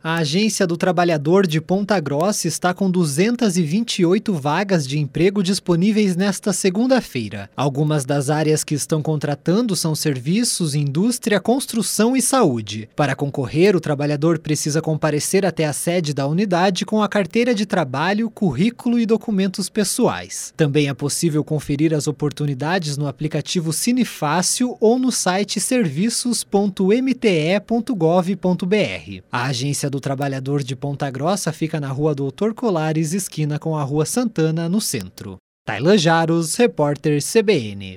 A Agência do Trabalhador de Ponta Grossa está com 228 vagas de emprego disponíveis nesta segunda-feira. Algumas das áreas que estão contratando são serviços, indústria, construção e saúde. Para concorrer, o trabalhador precisa comparecer até a sede da unidade com a carteira de trabalho, currículo e documentos pessoais. Também é possível conferir as oportunidades no aplicativo Cinefácil ou no site serviços.mte.gov.br. A agência do Trabalhador de Ponta Grossa fica na rua Doutor Colares, esquina com a rua Santana, no centro. Tailan Jaros, repórter CBN.